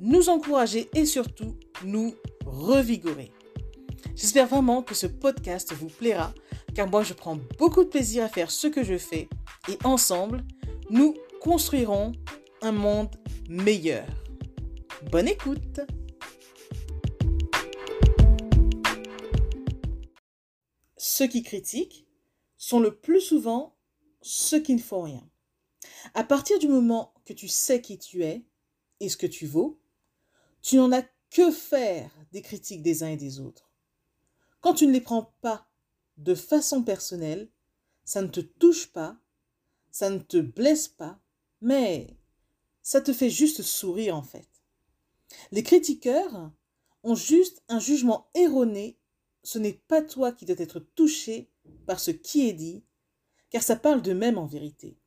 nous encourager et surtout nous revigorer. J'espère vraiment que ce podcast vous plaira car moi je prends beaucoup de plaisir à faire ce que je fais et ensemble, nous construirons un monde meilleur. Bonne écoute Ceux qui critiquent sont le plus souvent ceux qui ne font rien. À partir du moment que tu sais qui tu es et ce que tu vaux, tu n'en as que faire des critiques des uns et des autres. Quand tu ne les prends pas de façon personnelle, ça ne te touche pas, ça ne te blesse pas, mais ça te fait juste sourire en fait. Les critiqueurs ont juste un jugement erroné, ce n'est pas toi qui dois être touché par ce qui est dit, car ça parle d'eux-mêmes en vérité.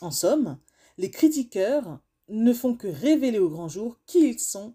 En somme, les critiqueurs ne font que révéler au grand jour qui ils sont,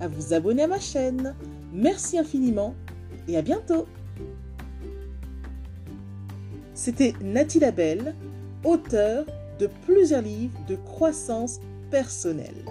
à vous abonner à ma chaîne. Merci infiniment et à bientôt. C'était Nathalie Labelle, auteure de plusieurs livres de croissance personnelle.